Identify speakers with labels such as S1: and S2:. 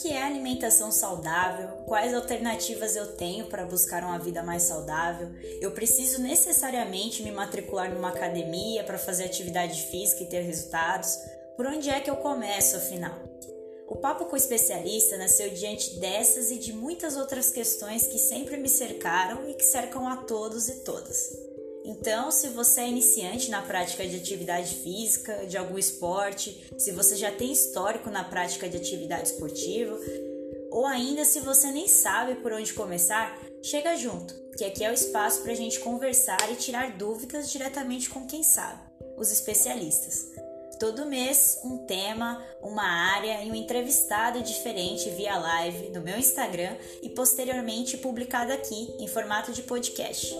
S1: que é alimentação saudável, quais alternativas eu tenho para buscar uma vida mais saudável, eu preciso necessariamente me matricular numa academia para fazer atividade física e ter resultados, por onde é que eu começo afinal? O Papo com o Especialista nasceu diante dessas e de muitas outras questões que sempre me cercaram e que cercam a todos e todas. Então, se você é iniciante na prática de atividade física, de algum esporte, se você já tem histórico na prática de atividade esportiva, ou ainda se você nem sabe por onde começar, chega junto, que aqui é o espaço para a gente conversar e tirar dúvidas diretamente com quem sabe, os especialistas. Todo mês, um tema, uma área e um entrevistado diferente via live no meu Instagram e posteriormente publicado aqui em formato de podcast.